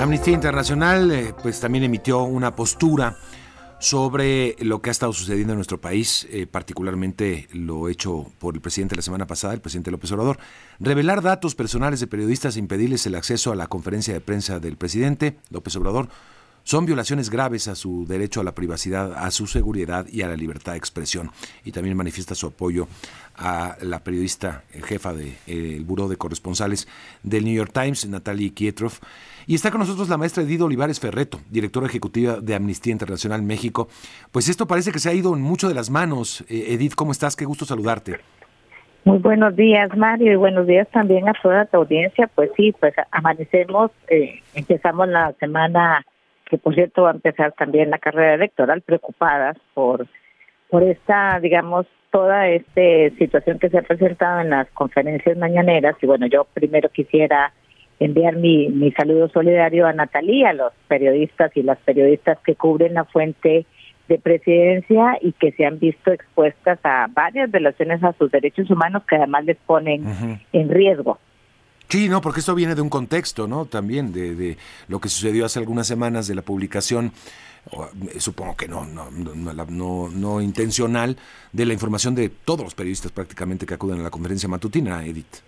Amnistía Internacional eh, pues también emitió una postura sobre lo que ha estado sucediendo en nuestro país, eh, particularmente lo hecho por el presidente la semana pasada, el presidente López Obrador, revelar datos personales de periodistas e impedirles el acceso a la conferencia de prensa del presidente López Obrador son violaciones graves a su derecho a la privacidad, a su seguridad y a la libertad de expresión. Y también manifiesta su apoyo a la periodista eh, jefa del de, eh, Buró de Corresponsales del New York Times, Natalie Kietrov. Y está con nosotros la maestra Edith Olivares Ferreto, directora ejecutiva de Amnistía Internacional México. Pues esto parece que se ha ido en mucho de las manos. Eh, Edith, ¿cómo estás? Qué gusto saludarte. Muy buenos días, Mario, y buenos días también a toda tu audiencia. Pues sí, pues amanecemos, empezamos la semana que por cierto va a empezar también la carrera electoral, preocupadas por, por esta, digamos, toda esta situación que se ha presentado en las conferencias mañaneras. Y bueno, yo primero quisiera enviar mi, mi saludo solidario a Natalia, a los periodistas y las periodistas que cubren la fuente de presidencia y que se han visto expuestas a varias violaciones a sus derechos humanos que además les ponen en riesgo. Sí, no, porque esto viene de un contexto, ¿no? También de, de lo que sucedió hace algunas semanas de la publicación, eh, supongo que no no, no, no, intencional, de la información de todos los periodistas prácticamente que acuden a la conferencia matutina, Edith.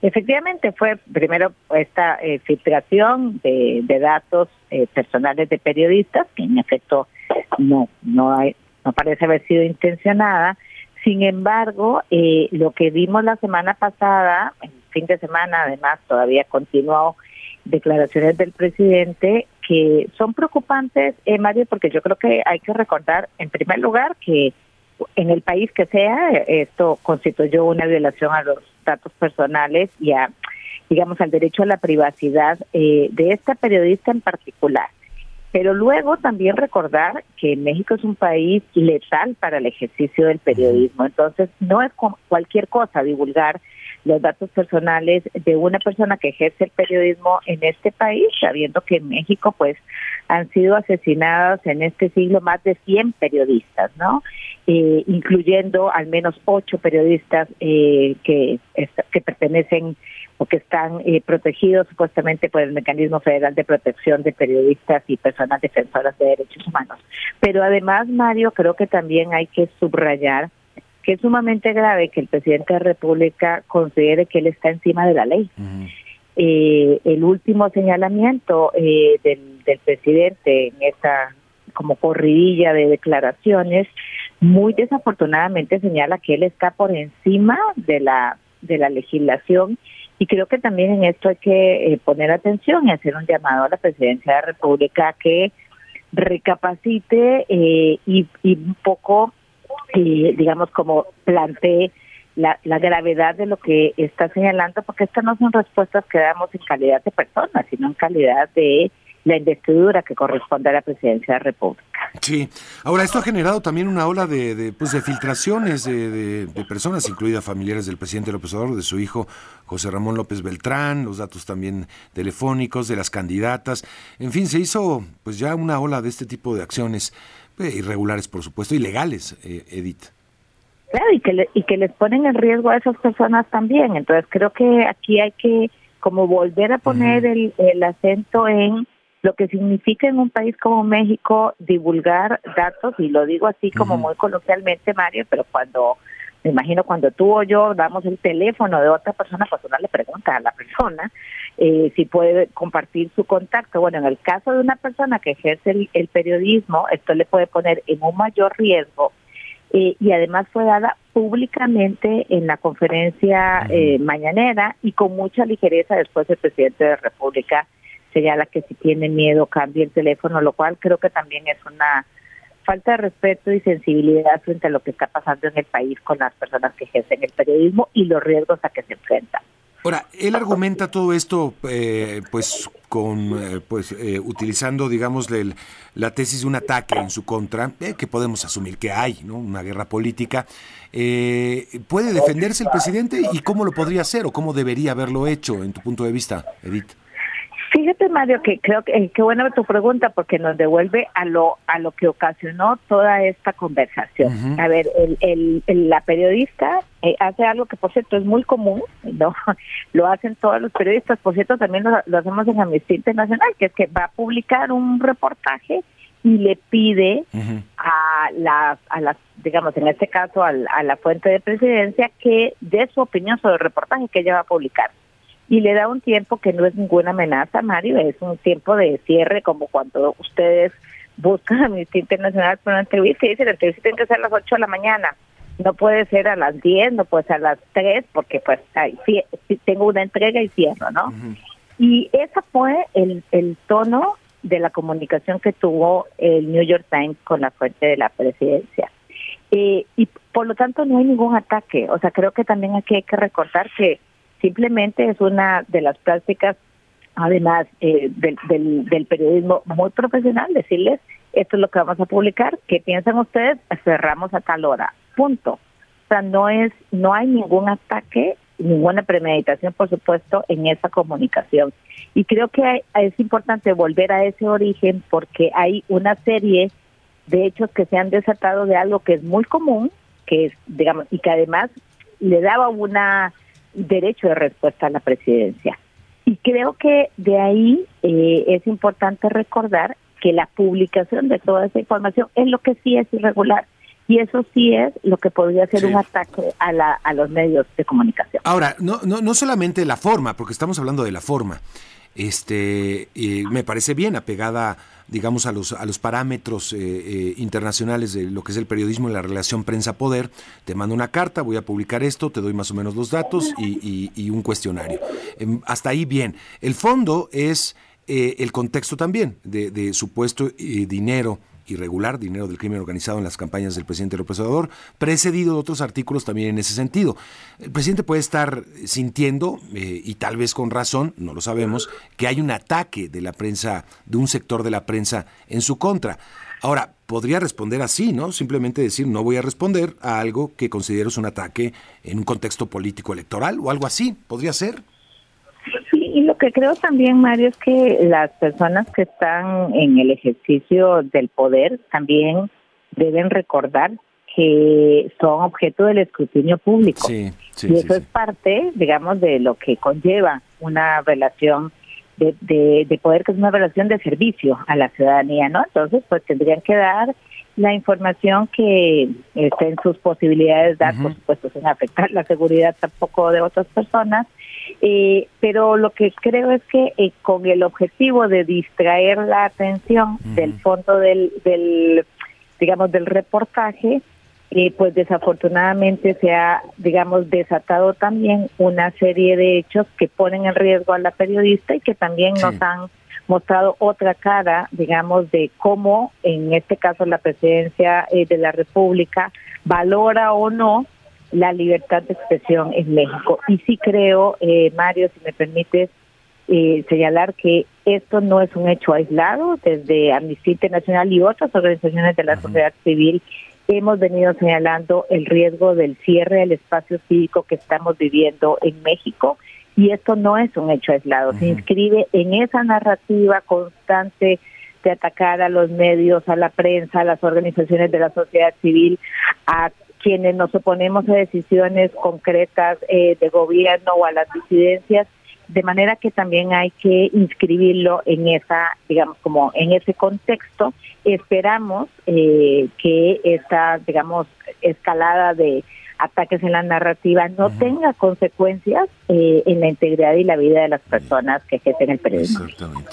Efectivamente, fue primero esta eh, filtración de, de datos eh, personales de periodistas, que en efecto no, no, hay, no parece haber sido intencionada. Sin embargo, eh, lo que vimos la semana pasada, fin de semana, además, todavía continuó declaraciones del presidente que son preocupantes, eh, Mario, porque yo creo que hay que recordar, en primer lugar, que en el país que sea, esto constituyó una violación a los datos personales y a, digamos, al derecho a la privacidad eh, de esta periodista en particular. Pero luego también recordar que México es un país letal para el ejercicio del periodismo. Entonces, no es cualquier cosa divulgar los datos personales de una persona que ejerce el periodismo en este país, sabiendo que en México pues han sido asesinados en este siglo más de 100 periodistas, ¿no? Eh, incluyendo al menos ocho periodistas eh, que, que pertenecen o que están eh, protegidos supuestamente por el Mecanismo Federal de Protección de Periodistas y Personas Defensoras de Derechos Humanos. Pero además, Mario, creo que también hay que subrayar que es sumamente grave que el presidente de la República considere que él está encima de la ley. eh, el último señalamiento eh, del, del presidente en esta como corridilla de declaraciones muy desafortunadamente señala que él está por encima de la de la legislación y creo que también en esto hay que eh, poner atención y hacer un llamado a la presidencia de la República que recapacite eh, y, y un poco eh, digamos, como plantee la, la gravedad de lo que está señalando, porque estas no son respuestas que damos en calidad de personas, sino en calidad de la investidura que corresponde a la presidencia de la República. Sí, ahora esto ha generado también una ola de, de, pues de filtraciones de, de, personas, incluidas familiares del presidente López Obrador, de su hijo José Ramón López Beltrán, los datos también telefónicos de las candidatas, en fin, se hizo pues ya una ola de este tipo de acciones irregulares, por supuesto, ilegales, eh, Edith. Claro, y que, le, y que les ponen en riesgo a esas personas también. Entonces creo que aquí hay que como volver a poner uh -huh. el, el acento en lo que significa en un país como México divulgar datos, y lo digo así como uh -huh. muy coloquialmente, Mario, pero cuando, me imagino cuando tú o yo damos el teléfono de otra persona, pues uno le pregunta a la persona eh, si puede compartir su contacto. Bueno, en el caso de una persona que ejerce el, el periodismo, esto le puede poner en un mayor riesgo eh, y además fue dada públicamente en la conferencia eh, mañanera y con mucha ligereza después el presidente de la República señala que si tiene miedo cambie el teléfono, lo cual creo que también es una falta de respeto y sensibilidad frente a lo que está pasando en el país con las personas que ejercen el periodismo y los riesgos a que se enfrentan. Ahora, él argumenta todo esto, eh, pues, con, eh, pues, eh, utilizando, digamos, la tesis de un ataque en su contra, eh, que podemos asumir que hay, ¿no? Una guerra política. Eh, ¿Puede defenderse el presidente y cómo lo podría hacer o cómo debería haberlo hecho, en tu punto de vista, Edith? Fíjate Mario que creo que eh, qué buena tu pregunta porque nos devuelve a lo a lo que ocasionó toda esta conversación. A ver, el, el, la periodista eh, hace algo que por cierto es muy común, no lo hacen todos los periodistas, por cierto también lo, hacemos en Amnistía Internacional, que es que va a publicar un reportaje y le pide a las a las digamos en este caso a la fuente de presidencia que dé su opinión sobre el reportaje que ella va a publicar y le da un tiempo que no es ninguna amenaza, Mario, es un tiempo de cierre como cuando ustedes buscan a Amnistía Internacional para una entrevista y dicen la entrevista tiene que ser a las 8 de la mañana, no puede ser a las 10, no puede ser a las 3 porque pues sí, tengo una entrega y cierro, ¿no? Y ese fue el, el tono de la comunicación que tuvo el New York Times con la fuente de la presidencia. Eh, y por lo tanto no hay ningún ataque. O sea, creo que también aquí hay que recordar que Simplemente es una de las prácticas, además eh, del, del, periodismo muy profesional, decirles, esto es lo que vamos a publicar, ¿qué piensan ustedes? Cerramos a tal hora, punto. O sea, no es, no hay ningún ataque, ninguna premeditación, por supuesto, en esa comunicación. Y creo que es importante volver a ese origen porque hay una serie de hechos que se han desatado de algo que es muy común, que es, digamos, y que además le daba una derecho de respuesta a la presidencia. Y creo que de ahí eh, es importante recordar que la publicación de toda esa información es lo que sí es irregular. Y eso sí es lo que podría ser un ataque a, la, a los medios de comunicación. Ahora, no, no, no solamente la forma, porque estamos hablando de la forma este me parece bien apegada digamos a los a los parámetros eh, eh, internacionales de lo que es el periodismo y la relación prensa poder te mando una carta voy a publicar esto te doy más o menos los datos y, un cuestionario. Em, hasta ahí bien. El fondo es eh, el contexto también de, de supuesto dinero irregular, dinero del crimen organizado en las campañas del presidente López Obrador, precedido de otros artículos también en ese sentido. El presidente puede estar sintiendo, eh, y tal vez con razón, no lo sabemos, que hay un ataque de la prensa, de un sector de la prensa en su contra. Ahora, podría responder así, ¿no? Simplemente decir, no voy a responder a algo que considero es un ataque en un contexto político electoral o algo así. ¿Podría ser? Y lo que creo también, Mario, es que las personas que están en el ejercicio del poder también deben recordar que son objeto del escrutinio público. y eso es parte, digamos, de lo que conlleva una relación de, de, poder, que es una relación de servicio a la ciudadanía, ¿no? Entonces, pues tendrían que dar la información que esté en sus posibilidades dar, por supuesto, sin afectar la seguridad tampoco de otras personas, eh, pero lo que creo es que eh, con el objetivo de distraer la atención del fondo del, del, digamos, del reportaje, eh, pues desafortunadamente se ha, digamos, desatado también una serie de hechos que ponen en riesgo a la periodista y que también nos han mostrado otra cara, digamos, de cómo, en este caso, la presidencia de la República valora o no la libertad de expresión en México. Y sí creo, eh, Mario, si me permites eh, señalar que esto no es un hecho aislado, desde Amnistía Internacional y otras organizaciones de la sociedad civil hemos venido señalando el riesgo del cierre del espacio cívico que estamos viviendo en México y esto no es un hecho aislado, se inscribe en esa narrativa constante de atacar a los medios, a la prensa, a las organizaciones de la sociedad civil, a quienes nos oponemos a decisiones concretas eh, de gobierno o a las disidencias, de manera que también hay que inscribirlo en esa, digamos, como en ese contexto. Esperamos eh, que esta, digamos, escalada de ataques en la narrativa no tenga consecuencias eh, en la integridad y la vida de las personas que ejercen el periodismo. Exactamente.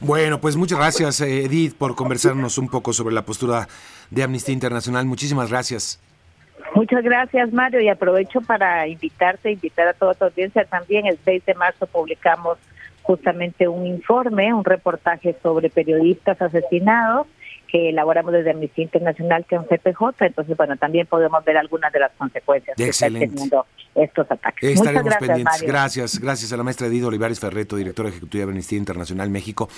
Bueno, pues muchas gracias, Edith, por conversarnos un poco sobre la postura de Amnistía Internacional. Muchísimas gracias. Muchas gracias, Mario, y aprovecho para invitarte, invitar a toda tu audiencia también. El 6 de marzo publicamos justamente un informe, un reportaje sobre periodistas asesinados que elaboramos desde Amnistía Internacional, que es un CPJ. Entonces, bueno, también podemos ver algunas de las consecuencias que están teniendo estos ataques. Estaremos gracias, pendientes. Gracias, gracias a la maestra Edith Olivares Ferreto, directora ejecutiva de Amnistía Internacional México.